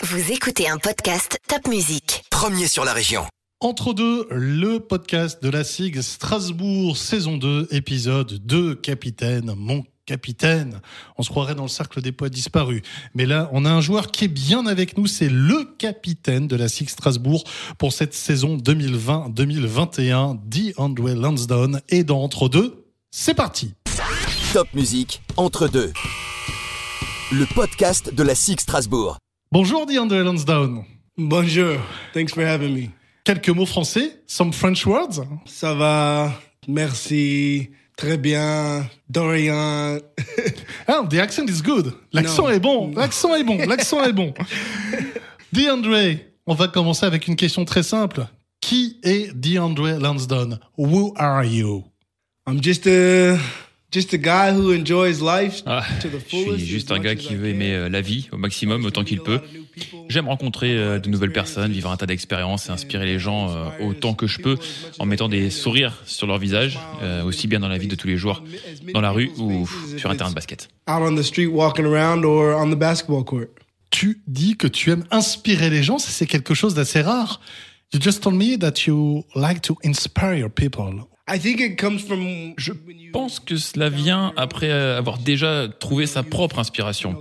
Vous écoutez un podcast Top Music. Premier sur la région. Entre deux, le podcast de la SIG Strasbourg, saison 2, épisode 2, capitaine, mon capitaine. On se croirait dans le cercle des poètes disparus. Mais là, on a un joueur qui est bien avec nous, c'est le capitaine de la SIG Strasbourg pour cette saison 2020-2021, DeAndre Lansdowne. Et dans Entre deux, c'est parti Top musique, entre deux. Le podcast de la SIG Strasbourg. Bonjour DeAndre Lansdowne. Bonjour, thanks for having me. Quelques mots français, some French words Ça va, merci, très bien, Dorian. Ah, the accent is good. L'accent est bon. L'accent est bon. L'accent est bon. DeAndre, on va commencer avec une question très simple. Qui est DeAndre Lansdowne? Who are you? I'm just a, just a guy who enjoys life Ah, to the je suis fullest. juste un gars as qui veut can. aimer euh, la vie au maximum autant qu'il peut. J'aime rencontrer euh, de nouvelles personnes, vivre un tas d'expériences et inspirer les gens euh, autant que je peux en mettant des sourires sur leur visage, aussi bien dans la vie de tous les jours, dans la rue ou sur un terrain de basket. Out on the street walking around or on the basketball court. Tu dis que tu aimes inspirer les gens. Ça, C'est quelque chose d'assez rare. You just told me that you like to inspire people. I think it comes from. Je pense que cela vient après avoir déjà trouvé sa propre inspiration.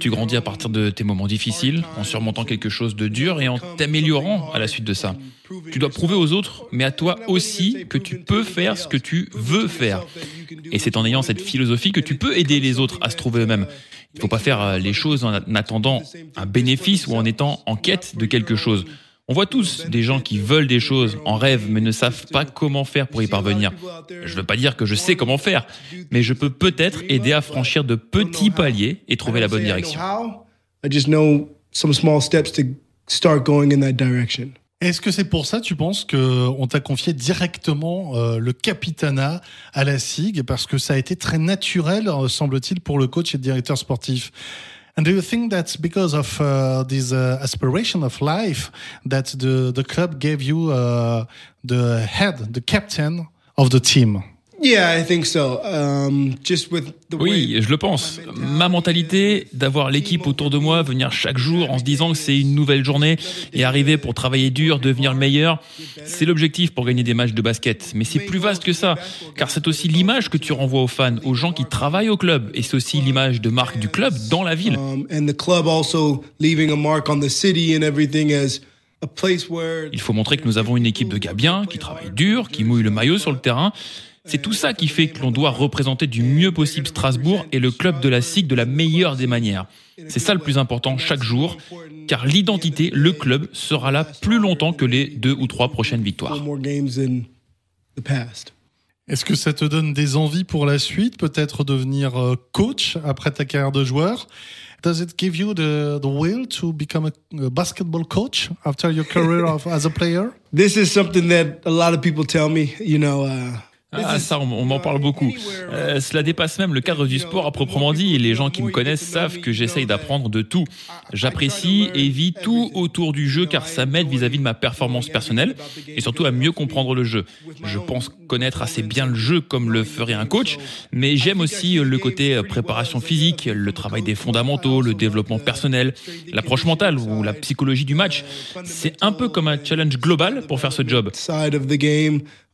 Tu grandis à partir de tes moments difficiles, en surmontant quelque chose de dur et en t'améliorant à la suite de ça. Tu dois prouver aux autres, mais à toi aussi, que tu peux faire ce que tu veux faire. Et c'est en ayant cette philosophie que tu peux aider les autres à se trouver eux-mêmes. Il ne faut pas faire les choses en attendant un bénéfice ou en étant en quête de quelque chose. On voit tous des gens qui veulent des choses, en rêvent, mais ne savent pas comment faire pour y parvenir. Je veux pas dire que je sais comment faire, mais je peux peut-être aider à franchir de petits paliers et trouver la bonne direction. I just know some small steps to start going in that direction. Est-ce que c'est pour ça, tu penses, que on t'a confié directement euh, le capitanat à la SIG? Parce que ça a été très naturel, euh, semble-t-il, pour le coach et le directeur sportif. And do you think that's because of uh, this uh, aspiration of life that the the club gave you uh, the head, the captain of the team? Yeah, I think so. Um, just with the Oui, je le pense. Ma mentalité d'avoir l'équipe autour de moi, venir chaque jour en se disant que c'est une nouvelle journée et arriver pour travailler dur, devenir le meilleur, c'est l'objectif pour gagner des matchs de basket. Mais c'est plus vaste que ça, car c'est aussi l'image que tu renvoies aux fans, aux gens qui travaillent au club, et c'est aussi l'image de marque du club dans la ville. and the club also leaving a mark on the city and everything as a place where Il faut montrer que nous avons une équipe de gars bien, qui travaille dur, qui mouille le maillot sur le terrain. C'est tout ça qui fait que l'on doit représenter du mieux possible Strasbourg et le club de la SIG de la meilleure des manières. C'est ça le plus important chaque jour, car l'identité, le club, sera là plus longtemps que les deux ou trois prochaines victoires. four more games in the past. Est-ce que ça te donne des envies pour la suite, peut-être devenir euh, coach après ta carrière de joueur? Does it give you the, the will to become a, a basketball coach after your career of, as a player? This is something that a lot of people tell me, you know, uh, Ah, ça, on, on m'en parle beaucoup. Euh, cela dépasse même le cadre du sport à proprement dit, et les gens qui me connaissent savent que j'essaye d'apprendre de tout. J'apprécie et vis tout autour du jeu, car ça m'aide vis-à-vis de ma performance personnelle, et surtout à mieux comprendre le jeu. Je pense connaître assez bien le jeu comme le ferait un coach, mais j'aime aussi le côté euh, préparation physique, le travail des fondamentaux, le développement personnel, l'approche mentale ou la psychologie du match. C'est un peu comme un challenge global pour faire ce job.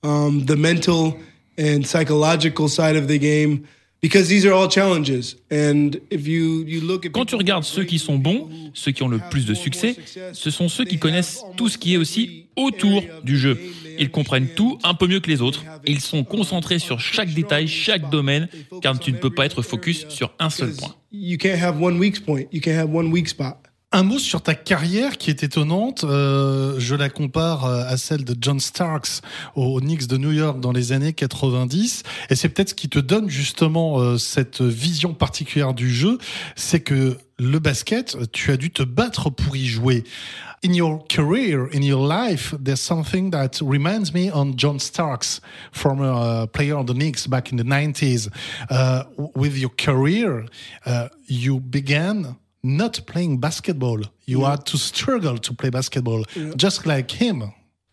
Um, the mental and psychological side of the game, because these are all challenges. And if you you look at Quand tu regardes ceux qui sont bons, ceux qui ont le plus de succès, ce sont ceux qui connaissent tout ce qui est aussi autour du jeu. Ils comprennent tout un peu mieux que les autres. Ils sont concentrés sur chaque détail, chaque domaine, car tu ne peux pas être focus sur un seul point. you can't have one weak point, you can't have one weak spot. Un mot sur ta carrière qui est étonnante. Euh, je la compare euh, à celle de John Starks aux Knicks de New York dans les années 90. Et c'est peut-être ce qui te donne justement euh, cette vision particulière du jeu. C'est que le basket, tu as dû te battre pour y jouer. In your career, in your life, there's something that reminds me on John Starks, former uh, player of the Knicks back in the 90s. Uh, with your career, uh, you began not playing basketball. You had to struggle to play basketball, just like him.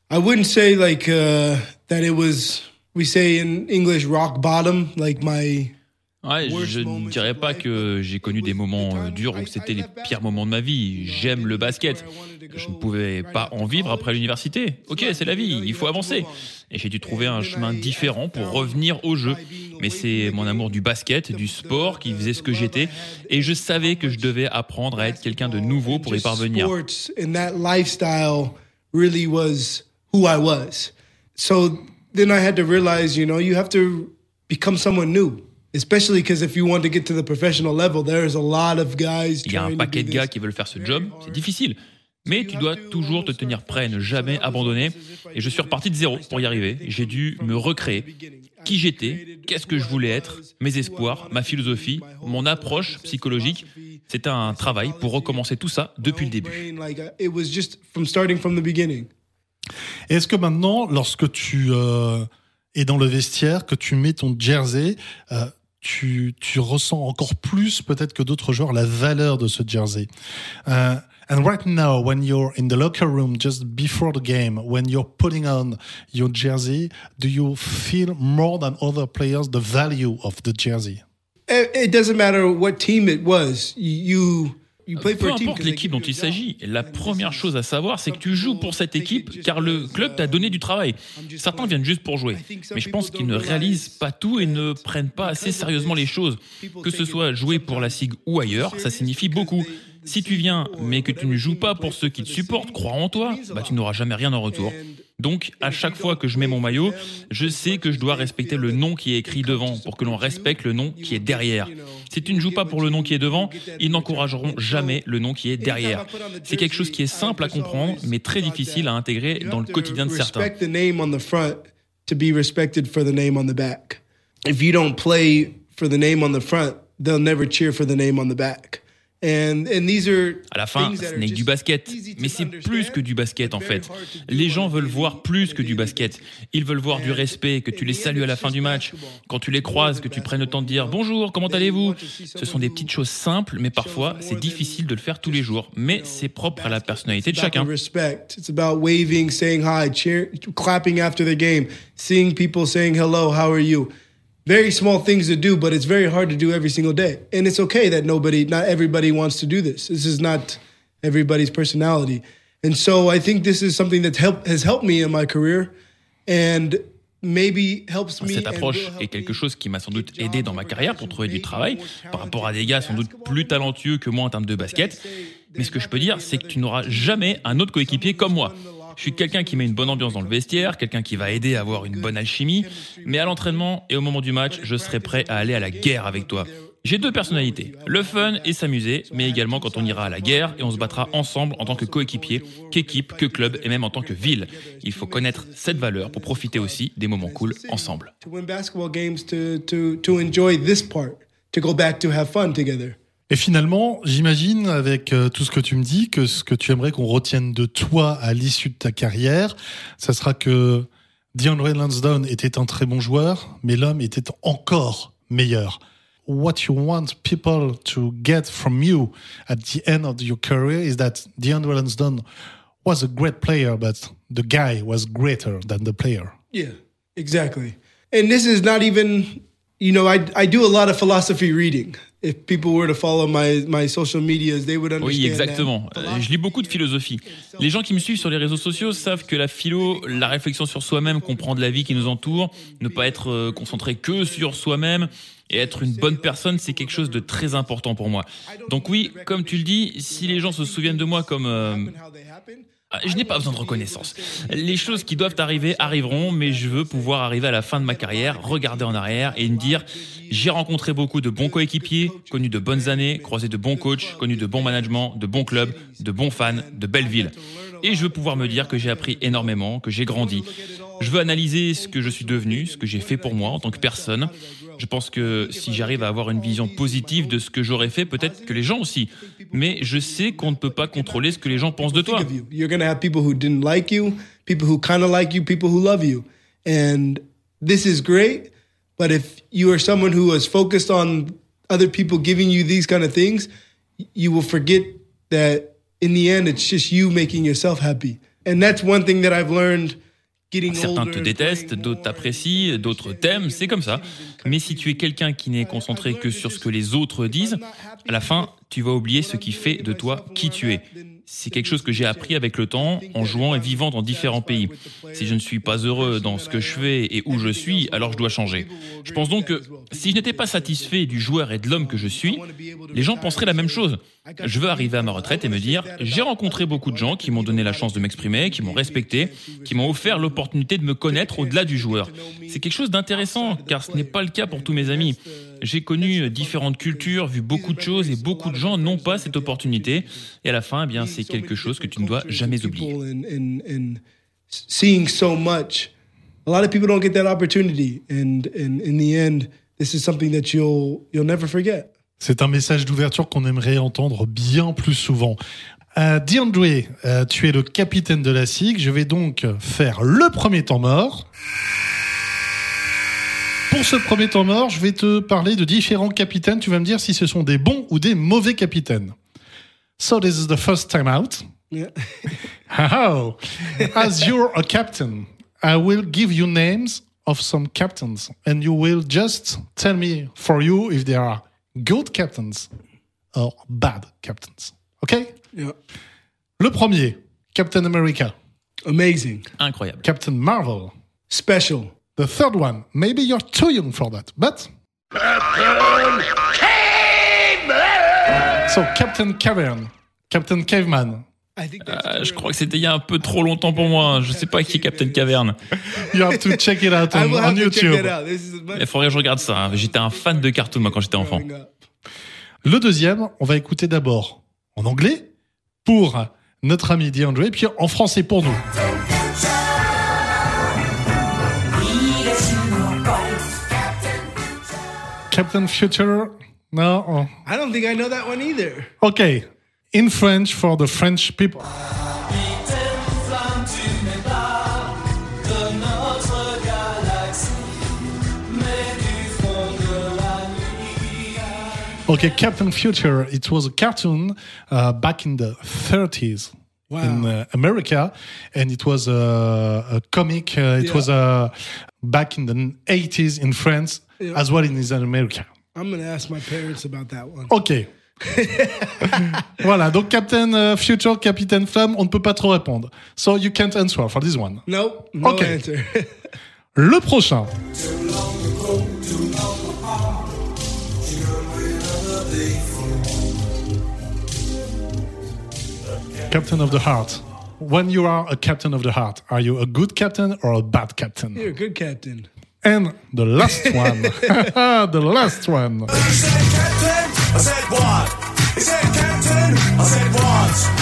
I wouldn't say like uh, that it was we say in English rock bottom, like my Ouais, je ne dirais pas que j'ai connu des moments durs ou que c'était les pires moments de ma vie. J'aime le basket. Je ne pouvais pas en vivre après l'université. Ok, c'est la vie, il faut avancer. Et j'ai dû trouver un chemin différent pour revenir au jeu. Mais c'est mon amour du basket, du sport qui faisait ce que j'étais. Et je savais que je devais apprendre à être quelqu'un de nouveau pour y parvenir. really was who I was. So then I had to realize, you know, you have to become someone new. Especially because if you want to get to the professional level, there's a lot of guys. Il y a un paquet de gars qui veulent faire ce job. C'est difficile. Mais tu dois toujours te tenir prêt, ne jamais abandonner. Et je suis reparti de zéro pour y arriver. J'ai dû me recréer. Qui j'étais, qu'est-ce que je voulais être, mes espoirs, ma philosophie, mon approche psychologique. C'était un travail pour recommencer tout ça depuis le début. Est-ce que maintenant, lorsque tu euh, es dans le vestiaire, que tu mets ton jersey, euh, tu, tu ressens encore plus peut-être que d'autres joueurs la valeur de ce jersey. Uh, and right now, when you're in the locker room just before the game, when you're putting on your jersey, do you feel more than other players the value of the jersey? It doesn't matter what team it was. You peu importe l'équipe dont il s'agit, la première chose à savoir, c'est que tu joues pour cette équipe car le club t'a donné du travail. Certains viennent juste pour jouer, mais je pense qu'ils ne réalisent pas tout et ne prennent pas assez sérieusement les choses. Que ce soit jouer pour la SIG ou ailleurs, ça signifie beaucoup. Si tu viens, mais que tu ne joues pas pour ceux qui te supportent, crois en toi, bah, tu n'auras jamais rien en retour. Donc, à chaque fois que je mets mon maillot, je sais que je dois respecter le nom qui est écrit devant pour que l'on respecte le nom qui est derrière. Si tu ne joues pas pour le nom qui est devant, ils n'encourageront jamais le nom qui est derrière. C'est quelque chose qui est simple à comprendre, mais très difficile à intégrer dans le quotidien de certains. If you don't play for the name on the front, they'll never cheer for the name on the back. À la fin, ce n'est que du basket, mais c'est plus que du basket en fait. Les gens veulent voir plus que du basket. Ils veulent voir du respect, que tu les salues à la fin du match, quand tu les croises, que tu prennes le temps de dire bonjour, comment allez-vous Ce sont des petites choses simples, mais parfois c'est difficile de le faire tous les jours. Mais c'est propre à la personnalité de chacun. clapping after the game, seeing people saying hello, how are you? Very small things to do, but it's very hard to do every single day. And it's okay that nobody, not everybody wants to do this. This is not everybody's personality. And so I think this is something that help, has helped me in my career and maybe helps me Cette approche est quelque chose qui m'a sans doute aidé dans ma carrière pour trouver du travail par rapport à des gars sans doute plus talentueux que moi en termes de basket. Mais ce que je peux dire, c'est que tu n'auras jamais un autre coéquipier comme moi. Je suis quelqu'un qui met une bonne ambiance dans le vestiaire, quelqu'un qui va aider à avoir une bonne alchimie, mais à l'entraînement et au moment du match, je serai prêt à aller à la guerre avec toi. J'ai deux personnalités, le fun et s'amuser, mais également quand on ira à la guerre et on se battra ensemble en tant que coéquipier, qu'équipe, que club et même en tant que ville. Il faut connaître cette valeur pour profiter aussi des moments cool ensemble. Et finalement, j'imagine, avec euh, tout ce que tu me dis, que ce que tu aimerais qu'on retienne de toi à l'issue de ta carrière, ça sera que DeAndre Lansdowne était un très bon joueur, mais l'homme était encore meilleur. What you want people to get from you at the end of your career is that DeAndre Lansdowne was a great player, but the guy was greater than the player. Yeah, exactly. And this is not even, you know, I, I do a lot of philosophy reading. Oui, exactement. Je lis beaucoup de philosophie. Les gens qui me suivent sur les réseaux sociaux savent que la philo, la réflexion sur soi-même, comprendre la vie qui nous entoure, ne pas être euh, concentré que sur soi-même et être une bonne personne, c'est quelque chose de très important pour moi. Donc oui, comme tu le dis, si les gens se souviennent de moi comme euh, je n'ai pas besoin de reconnaissance. Les choses qui doivent arriver arriveront, mais je veux pouvoir arriver à la fin de ma carrière, regarder en arrière et me dire j'ai rencontré beaucoup de bons coéquipiers, connu de bonnes années, croisé de bons coachs, connu de bons managements, de bons clubs, de bons fans, de belles villes. Et je veux pouvoir me dire que j'ai appris énormément, que j'ai grandi. Je veux analyser ce que je suis devenu, ce que j'ai fait pour moi en tant que personne. Je pense que si j'arrive à avoir une vision positive de ce que j'aurais fait, peut-être que les gens aussi. Mais je sais qu'on ne peut pas contrôler ce que les gens pensent de toi. This is great, but if you are someone who is focused on other people giving you these kind of things, you will forget that in the end it's just you making yourself happy. And that's one thing that I've learned Certains te détestent, d'autres t'apprécient, d'autres t'aiment, c'est comme ça. Mais si tu es quelqu'un qui n'est concentré que sur ce que les autres disent, à la fin, tu vas oublier ce qui fait de toi qui tu es. C'est quelque chose que j'ai appris avec le temps en jouant et vivant dans différents pays. Si je ne suis pas heureux dans ce que je fais et où je suis, alors je dois changer. Je pense donc que si je n'étais pas satisfait du joueur et de l'homme que je suis, les gens penseraient la même chose. Je veux arriver à ma retraite et me dire, j'ai rencontré beaucoup de gens qui m'ont donné la chance de m'exprimer, qui m'ont respecté, qui m'ont offert l'opportunité de me connaître au-delà du joueur. C'est quelque chose d'intéressant, car ce n'est pas le cas pour tous mes amis. J'ai connu différentes cultures, vu beaucoup de choses et beaucoup de gens n'ont pas cette opportunité. Et à la fin, eh bien, c'est quelque chose que tu ne dois jamais oublier. Seeing so much, a lot of people don't get that opportunity, and, in the end, this is something that you'll you'll never forget. C'est un message d'ouverture qu'on aimerait entendre bien plus souvent. Euh, DeAndre, euh, tu es le capitaine de la SIG. Je vais donc faire le premier temps mort. Pour ce premier temps mort, je vais te parler de différents capitaines. Tu vas me dire si ce sont des bons ou des mauvais capitaines. So this is the first time out. Yeah. How? As you're a captain, I will give you names of some captains, and you will just tell me for you if they are good captains or bad captains. Okay? yeah. Le premier, Captain America, Amazing. Incroyable. Captain Marvel. Special. The third one, maybe you're too young for that, but. So, Captain Cavern, Captain Caveman. I think that's Euh, je crois que c'était il y a un peu trop longtemps pour moi. Je sais pas qui est Captain Caverne. You have to check it out on, YouTube. Il faudrait que je regarde ça. hein. J'étais un fan de cartoon moi quand j'étais enfant. Le deuxième, on va écouter d'abord en anglais pour notre ami DeAndre, puis en français pour nous. Captain Future, no? I don't think I know that one either. Okay, in French for the French people. Okay, Captain Future. It was a cartoon uh, back in the 30s in uh, America, and it was a, a comic. Uh, it Yeah. was uh, back in the 80s in France, Yeah. as well in America. I'm gonna ask my parents about that one. Ok. voilà, donc Captain uh, Future, Captain Flamme, on ne peut pas trop répondre. So you can't answer for this one. Nope, no Okay. answer. Le prochain. Captain of the Heart. When you are a captain of the heart, are you a good captain or a bad captain? You're a good captain. And the last one. the last one. I said what? He said captain. I said what?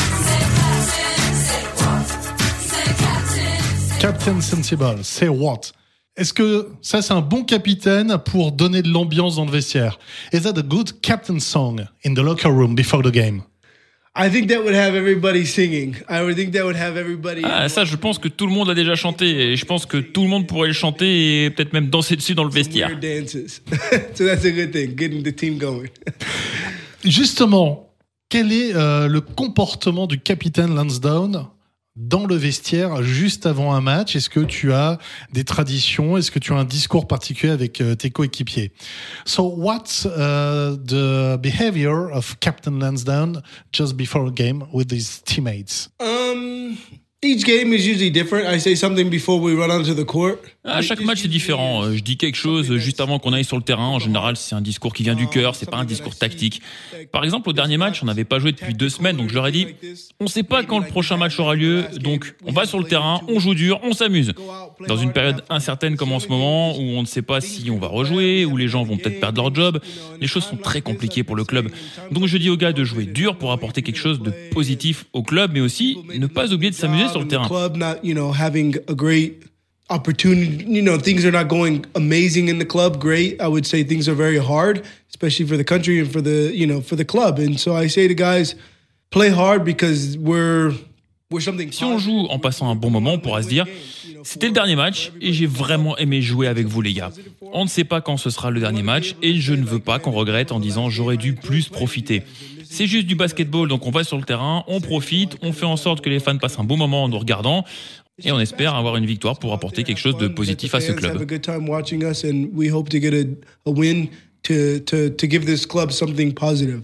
Captain Sensible, say what? Est-ce que ça c'est un bon capitaine pour donner de l'ambiance dans le vestiaire? Is that a good captain song in the locker room before the game? I think that would have everybody singing. I would think that would have everybody. Ah, ça, je pense que tout le monde l'a déjà chanté et je pense que tout le monde pourrait le chanter et peut-être même danser dessus dans le vestiaire. So that's a good thing, getting the team going. Justement, quel est euh, le comportement du capitaine Lansdowne? Dans le vestiaire juste avant un match. Est-ce que tu as des traditions? Est-ce que tu as un discours particulier avec euh, tes coéquipiers? So, what's uh, the behavior of Captain Lansdowne just before a game with his teammates? Um, each game is usually different. I say something before we run onto the court. À chaque match, c'est différent. Je dis quelque chose juste avant qu'on aille sur le terrain. En général, c'est un discours qui vient du cœur, c'est pas un discours tactique. Par exemple, au dernier match, on n'avait pas joué depuis deux semaines, donc je leur ai dit, on sait pas quand le prochain match aura lieu, donc on va sur le terrain, on joue dur, on s'amuse. Dans une période incertaine comme en ce moment, où on ne sait pas si on va rejouer, où les gens vont peut-être perdre leur job, les choses sont très compliquées pour le club. Donc je dis aux gars de jouer dur pour apporter quelque chose de positif au club, mais aussi ne pas oublier de s'amuser sur le The terrain. club not, you know, having a great opportunity. You know, things are not going amazing in the club. Great, I would say things are very hard, especially for the country and for the you know for the club. And so I say to guys, play hard because we're we're something. Si on joue en passant un bon moment, on pourra se dire c'était le dernier match et j'ai vraiment aimé jouer avec vous les gars. On ne sait pas quand ce sera le dernier match et je ne veux pas qu'on regrette en disant j'aurais dû plus profiter. C'est juste du basketball, donc on va sur le terrain, on profite, on fait en sorte que les fans passent un bon moment en nous regardant. Et on espère avoir une victoire pour apporter quelque chose de positif à ce Fans have a club. good time watching us, and we hope to get a, a win to, to, to give this club something positive.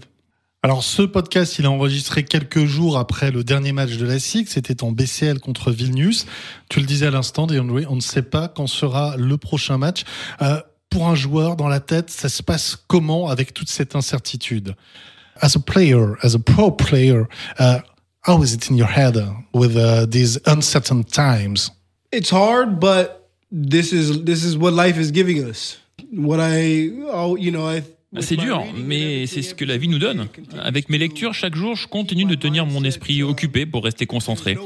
Alors ce podcast, il est enregistré quelques jours après le dernier match de la SIG, c'était en BCL contre Vilnius. Tu le disais à l'instant, DeAndre, on ne sait pas quand sera le prochain match. Euh, pour un joueur dans la tête, ça se passe comment avec toute cette incertitude? As a player, as a pro player, uh, how is it in your head with uh, these uncertain times? It's hard, but this is this is what life is giving us. What I, oh, you know, I. C'est dur, mais c'est ce que la vie nous donne. Avec mes lectures, chaque jour, je continue de tenir mon esprit occupé pour rester concentré.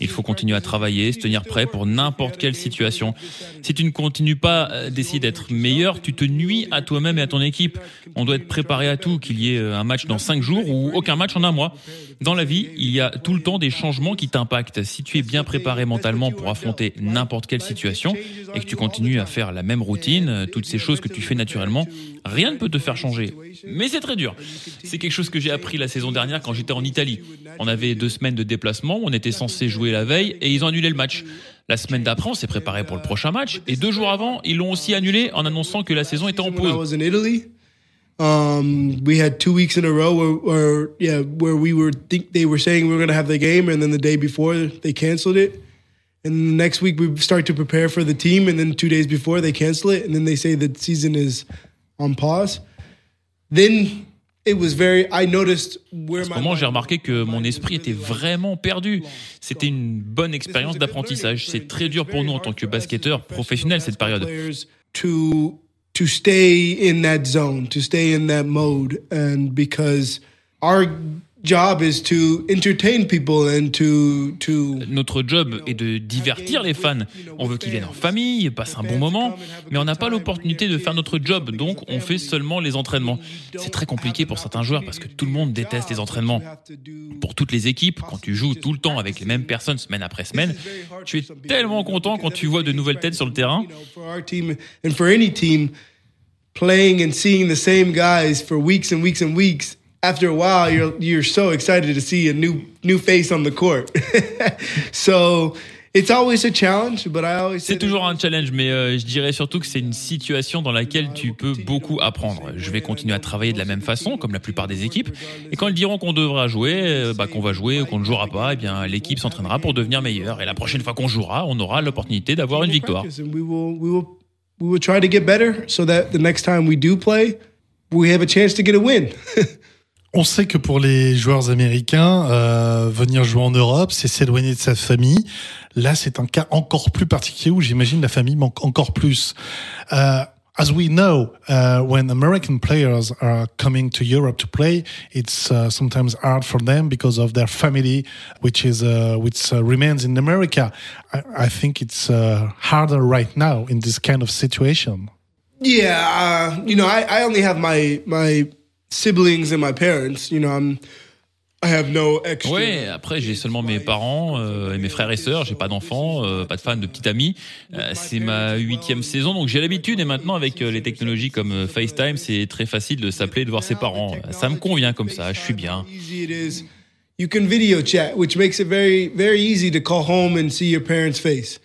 Il faut continuer à travailler, se tenir prêt pour n'importe quelle situation. Si tu ne continues pas euh, d'essayer d'être meilleur, tu te nuis à toi-même et à ton équipe. On doit être préparé à tout, qu'il y ait euh, un match dans cinq jours ou aucun match en un mois. Dans la vie, il y a tout le temps des changements qui t'impactent. Si tu es bien préparé mentalement pour affronter n'importe quelle situation et que tu continues à faire la même routine, euh, toutes ces choses que tu fais naturellement, rien ne peut te faire changer. Mais c'est très dur. C'est quelque chose que j'ai appris la saison dernière quand j'étais en Italie. On avait deux semaines de déplacement, on était censé jouer la veille et ils ont annulé le match. La semaine d'après, on s'est préparé pour le prochain match et deux jours avant, ils l'ont aussi annulé en annonçant que la saison était en pause. Um, we had two weeks in a row where, where yeah, where we were think they were saying we were going to have the game, and then the day before they canceled it. And next week we start to prepare for the team, and then two days before they cancel it, and then they say the season is on pause. Then it was very. I noticed where À ce my moment, j'ai remarqué que mon esprit était vraiment perdu. C'était une bonne expérience d'apprentissage. C'est très dur pour nous en tant que basketteurs professionnels cette période. to to stay in that zone, to stay in that mode, and because our job is to entertain people and to to Notre job est de divertir les fans. On veut qu'ils viennent en famille, passent un bon moment, mais on n'a pas l'opportunité de faire notre job, donc on fait seulement les entraînements. C'est très compliqué pour certains joueurs parce que tout le monde déteste les entraînements. Pour toutes les équipes, quand tu joues tout le temps avec les mêmes personnes semaine après semaine, tu es tellement content quand tu vois de nouvelles têtes sur le terrain. playing and seeing the same guys for weeks and weeks and weeks. After a while, you're you're so excited to see a new new face on the court. so it's always a challenge, but I always say C'est toujours un challenge, mais euh, je dirais surtout que c'est une situation dans laquelle tu peux beaucoup apprendre. Je vais continuer à travailler de la même façon, comme la plupart des équipes. Et quand ils diront qu'on devra jouer, euh, bah, qu'on va jouer ou qu'on ne jouera pas, eh bien l'équipe s'entraînera pour devenir meilleure. Et la prochaine fois qu'on jouera, on aura l'opportunité d'avoir une victoire. we will we try to get better so that the next time we do play, we have a chance to get a win. On sait que pour les joueurs américains, euh, venir jouer en Europe, c'est s'éloigner de sa famille. Là, c'est un cas encore plus particulier où j'imagine la famille manque encore plus. Euh, as we know, uh, when American players are coming to Europe to play, it's uh, sometimes hard for them because of their family, which is uh, which uh, remains in America. I, think it's uh, harder right now in this kind of situation. yeah, you know, I only have my my siblings and my parents. You know, I'm I have no extra. Ouais, après j'ai seulement mes parents euh, et mes frères et sœurs, j'ai pas d'enfants, euh, pas de fans, de petits amis. Euh, c'est ma huitième saison, donc j'ai l'habitude et maintenant avec euh, les technologies comme euh, FaceTime, c'est très facile de s'appeler et de voir ses parents. Ça me convient comme ça, je suis bien. You can video chat, which makes it very, very easy to call home and see your parents' face.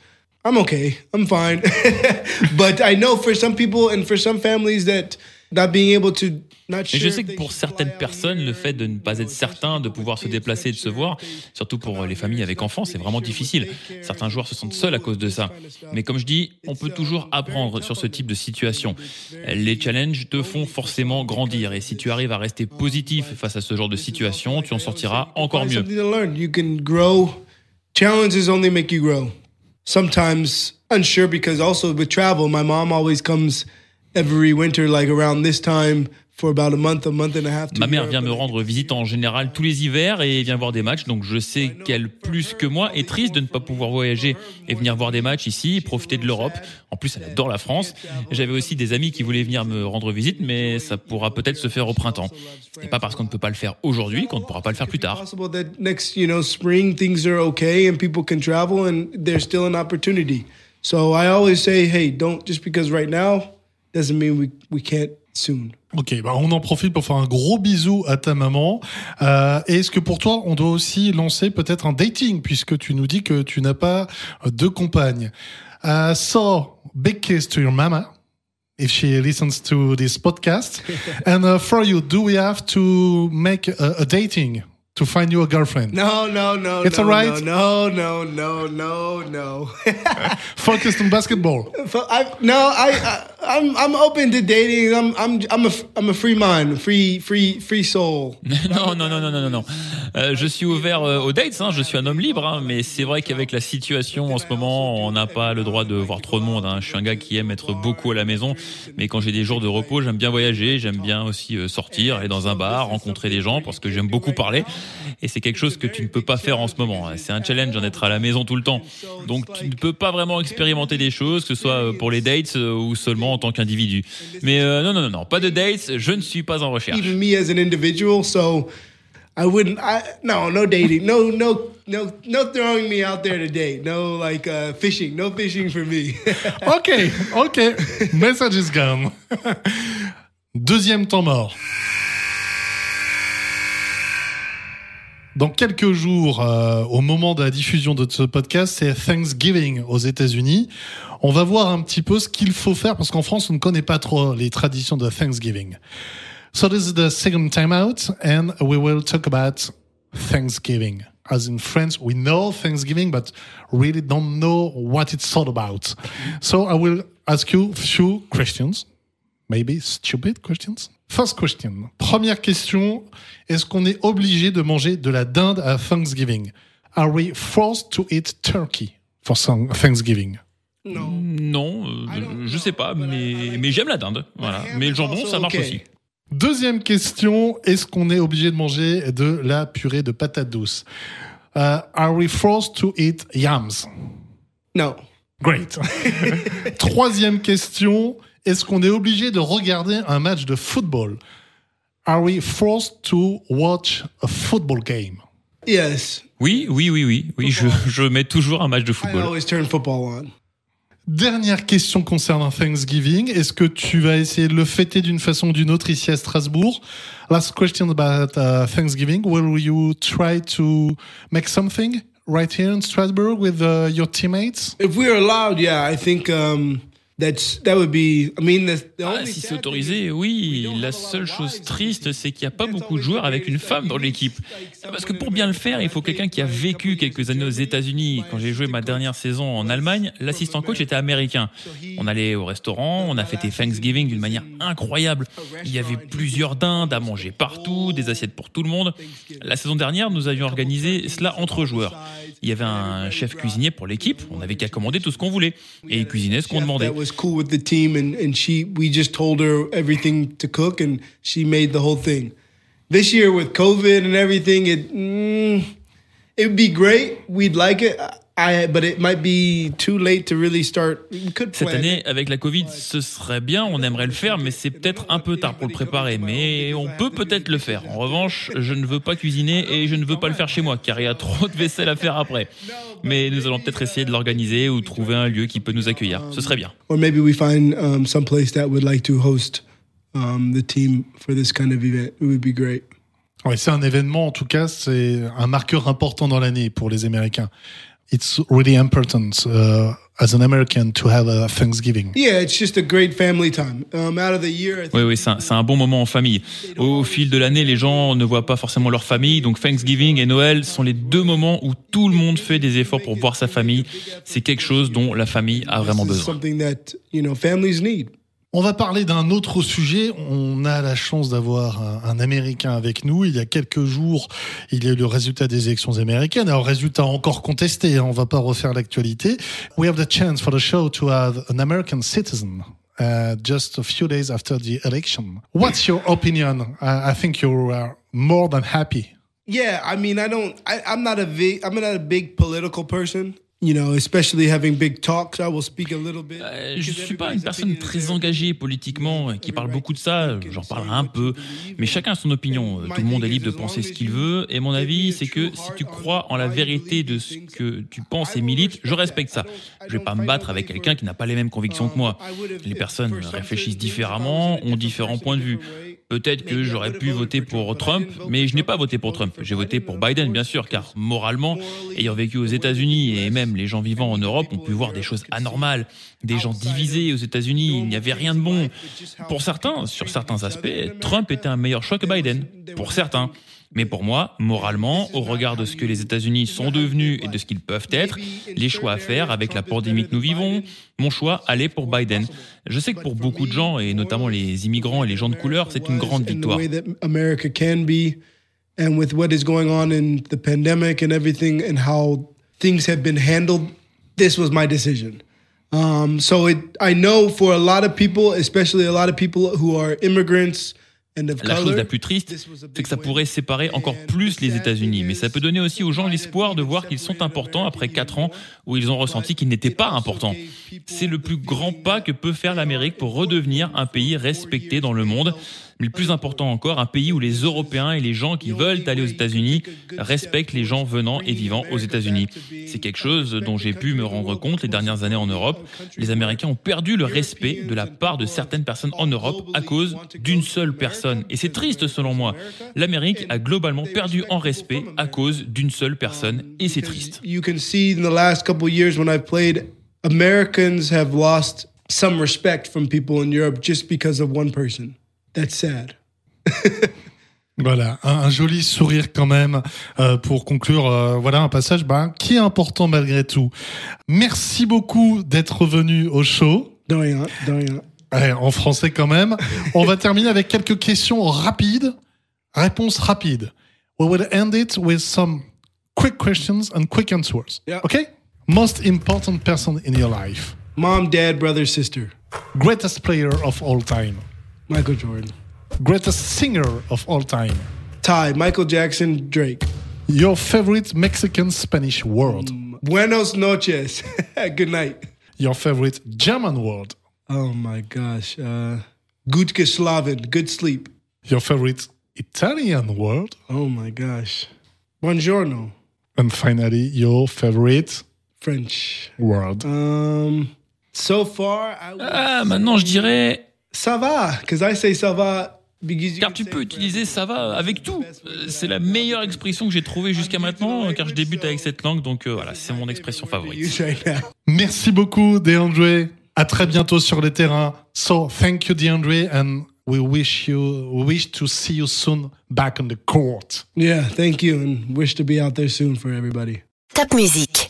I'm okay. I'm fine. but I know for some people and for some families that not being able to sure. je sais que pour certaines personnes, le fait de ne pas être certain de pouvoir se déplacer et de se voir, surtout pour les familles avec enfants, c'est vraiment difficile. Certains joueurs se sentent seuls à cause de ça. Mais comme je dis, on peut toujours apprendre sur ce type de situation. Les challenges te font forcément grandir et si tu arrives à rester positif face à ce genre de situation, tu en sortiras encore mieux. Challenges only make you grow. Sometimes unsure because also with travel, my mom always comes every winter, like around this time, for about a month, a month and a half. to Ma mère vient me rendre visite en général tous les hivers et vient voir des matchs, donc je sais qu'elle, plus que moi, est triste de ne pas pouvoir voyager et venir voir des matchs ici, profiter de l'Europe. En plus, elle adore la France. J'avais aussi des amis qui voulaient venir me rendre visite, mais ça pourra peut-être se faire au printemps. Et pas parce qu'on ne peut pas le faire aujourd'hui qu'on ne pourra pas le faire plus tard. So I always say, hey, don't just because right now doesn't mean we, we can't soon. Ok, bah on en profite pour faire un gros bisou à ta maman. Euh, est-ce que pour toi, on doit aussi lancer peut-être un dating, puisque tu nous dis que tu n'as pas de compagne? Uh, so, big kiss to your mama. If she listens to this podcast. and uh, for you, do we have to make a, a dating? To find you a girlfriend? No, no, no. It's no, all right? No, no, no, no, no. Focused on basketball. I, no, I, I, I'm, I'm open to dating. I'm, I'm, I'm a, I'm a free mind, free, free, free soul. non, non, non, non, non, non, non. Euh, je suis ouvert euh, aux dates, hein, je suis un homme libre, hein, mais c'est vrai qu'avec la situation en ce moment, on n'a pas le droit de voir trop de monde. hein. Je suis un gars qui aime être beaucoup à la maison, mais quand j'ai des jours de repos, j'aime bien voyager, j'aime bien aussi euh, sortir, aller dans un bar, rencontrer des gens, parce que j'aime beaucoup parler. Et c'est quelque chose que tu ne peux pas faire en ce moment. hein. C'est un challenge d'en être à la maison tout le temps. Donc tu ne peux pas vraiment expérimenter des choses, que ce soit euh, pour les dates euh, ou seulement en tant qu'individu. Mais euh, non, non, non, non, pas de dates, je ne suis pas en recherche. Even me as an individual, so I wouldn't. I no, no dating. No, no, no, no throwing me out there to date. No like uh, fishing. No fishing for me. Ok, ok. Message is gone. Deuxième temps mort. Dans quelques jours, euh, au moment de la diffusion de ce podcast, c'est Thanksgiving aux États-Unis. On va voir un petit peu ce qu'il faut faire parce qu'en France, on ne connaît pas trop les traditions de Thanksgiving. So this is the second time out, and we will talk about Thanksgiving. As in France, we know Thanksgiving, but really don't know what it's all about. So I will ask you a few questions, maybe stupid questions. First question. Première question. Est-ce qu'on est obligé de manger de la dinde à Thanksgiving? Are we forced to eat turkey for some- Thanksgiving? no. Non, euh, je sais pas, mais, mais j'aime la dinde. Voilà. Mais le jambon, ça marche Okay. aussi. Deuxième question, est-ce qu'on est obligé de manger de la purée de patates douces? Uh, Are we forced to eat yams? No. Great. Troisième question, est-ce qu'on est obligé de regarder un match de football? Are we forced to watch a football game? Yes. Oui, oui, oui, oui. Oui, je, je mets toujours un match de I football. always turn football on. Dernière question concernant Thanksgiving. Est-ce que tu vas essayer de le fêter d'une façon ou d'une autre ici à Strasbourg? Last question about uh, Thanksgiving. Will you try to make something right here in Strasbourg with uh, your teammates? If we are allowed, yeah, I think um, that's that would be. I mean, the, the Ah, only si c'est autorisé, oui. La seule chose triste, c'est qu'il n'y a pas beaucoup de joueurs avec une femme dans l'équipe. Parce que pour bien le faire, il faut quelqu'un qui a vécu quelques années aux États-Unis. Quand j'ai joué ma dernière saison en Allemagne, l'assistant coach était américain. On allait au restaurant, on a fêté Thanksgiving d'une manière incroyable. Il y avait plusieurs dindes à manger partout, des assiettes pour tout le monde. La saison dernière, nous avions organisé cela entre joueurs. Il y avait un chef cuisinier pour l'équipe, on n'avait qu'à commander tout ce qu'on voulait. Et il cuisinait ce qu'on demandait. Was cool with the team, and and she we just told her everything to cook, and she made the whole thing. This year with COVID and everything, it mm, it would be great. We'd like it. I but it might be too late to really start. We could Cette année, it. avec la Covid, ce serait bien, on aimerait le faire, mais c'est peut-être un peu tard pour le préparer. Mais on peut peut-être le faire. En revanche, je ne veux pas cuisiner et je ne veux pas le faire chez moi, car il y a trop de vaisselle à faire après. Mais nous allons peut-être essayer de l'organiser ou trouver un lieu qui peut nous accueillir. Ce serait bien. or maybe we find um, some place that would like to host um, the team for this kind of event. It would be great. Ouais, c'est un événement, en tout cas, c'est un marqueur important dans l'année pour les Américains. It's really important uh, as an American to have a Thanksgiving. Yeah, it's just a great family time. Um, out of the year, I think Oui, oui, c'est un, un bon moment en famille. Au fil de l'année, les gens ne voient pas forcément leur famille, donc Thanksgiving et Noël sont les deux moments où tout le monde fait des efforts pour voir sa famille. C'est quelque chose dont la famille a vraiment besoin. something that you know families need. On va parler d'un autre sujet. On a la chance d'avoir un, Américain avec nous. Il y a quelques jours, il y a eu le résultat des élections américaines. Alors, résultat encore contesté. hein, on va pas refaire l'actualité. We have the chance for the show to have an American citizen. Uh, just a few days after the election. What's your opinion? I, I think you are more than happy. Yeah, I mean, I don't. I'm not a big. I'm not a big political person. You know, especially having big talks, I will speak a little bit. Euh, je suis pas une personne très engagée politiquement euh, qui parle beaucoup de ça. J'en parlerai un peu, mais chacun a son opinion. Euh, Tout le monde est libre de penser ce qu'il veut. Et mon avis, c'est que si tu crois en la vérité de ce que tu penses et milites, je respecte ça. Je vais pas me battre avec quelqu'un qui n'a pas les mêmes convictions que moi. Les personnes réfléchissent différemment, ont différents points de vue. Peut-être que j'aurais pu voter pour Trump, mais je n'ai pas voté pour Trump. J'ai voté pour Biden, bien sûr, car moralement, ayant vécu aux États-Unis et même les gens vivant en Europe ont pu voir des choses anormales, des gens divisés aux États-Unis. Il n'y avait rien de bon. Pour certains, sur certains aspects, Trump était un meilleur choix que Biden. Pour certains. Mais pour moi, moralement, au regard de ce que les États-Unis sont devenus et de ce qu'ils peuvent être, les choix à faire avec la pandémie que nous vivons, mon choix allait pour Biden. Je sais que pour beaucoup de gens, et notamment les immigrants et les gens de couleur, c'est une grande victoire. And with what is going on in the pandemic and everything, and how things have been handled, this was my decision. Um, so it, I know for a lot of people, especially a lot of people who are immigrants La chose la plus triste, c'est que ça pourrait séparer encore plus les États-Unis, mais ça peut donner aussi aux gens l'espoir de voir qu'ils sont importants après quatre ans où ils ont ressenti qu'ils n'étaient pas importants. C'est le plus grand pas que peut faire l'Amérique pour redevenir un pays respecté dans le monde. Mais plus important encore, un pays où les Européens et les gens qui veulent aller aux États-Unis respectent les gens venant et vivant aux États-Unis. C'est quelque chose dont j'ai pu me rendre compte les dernières années en Europe. Les Américains ont perdu le respect de la part de certaines personnes en Europe à cause d'une seule personne. Et c'est triste selon moi. L'Amérique a globalement perdu en respect à cause d'une seule personne. Et c'est triste. Americans have lost some respect from people in Europe just because of one person. That's sad. Voilà, un, un joli sourire quand même euh, pour conclure. euh, voilà un passage bah, qui est important malgré tout. Merci beaucoup d'être venu au show. De rien, de rien. Ouais, en français quand même. On va terminer avec quelques questions rapides. Réponses rapides. We will end it with some quick questions and quick answers. Yeah. Okay? Most important person in your life. Mom, dad, brother, sister. Greatest player of all time. Michael Jordan. Greatest singer of all time. Ty, Michael Jackson, Drake. Your favorite Mexican Spanish word. Buenos noches. Good night. Your favorite German word. Oh my gosh. Uh, gut geschlafen. Good sleep. Your favorite Italian word. Oh my gosh. Buongiorno. And finally, your favorite French. word. Um, so far, I Ah, maintenant je dirais ça va, because I say ça va. because you Car can tu peux utiliser ça va avec tout. Euh, C'est la meilleure expression que j'ai trouvée jusqu'à maintenant, euh, car je débute avec cette langue, donc euh, voilà, c'est mon expression favorite. Merci beaucoup, DeAndre. À très bientôt sur les terrains. So, thank you, DeAndre, and we wish you, we wish to see you soon back on the court. Yeah, thank you, and wish to be out there soon for everybody. Top musique.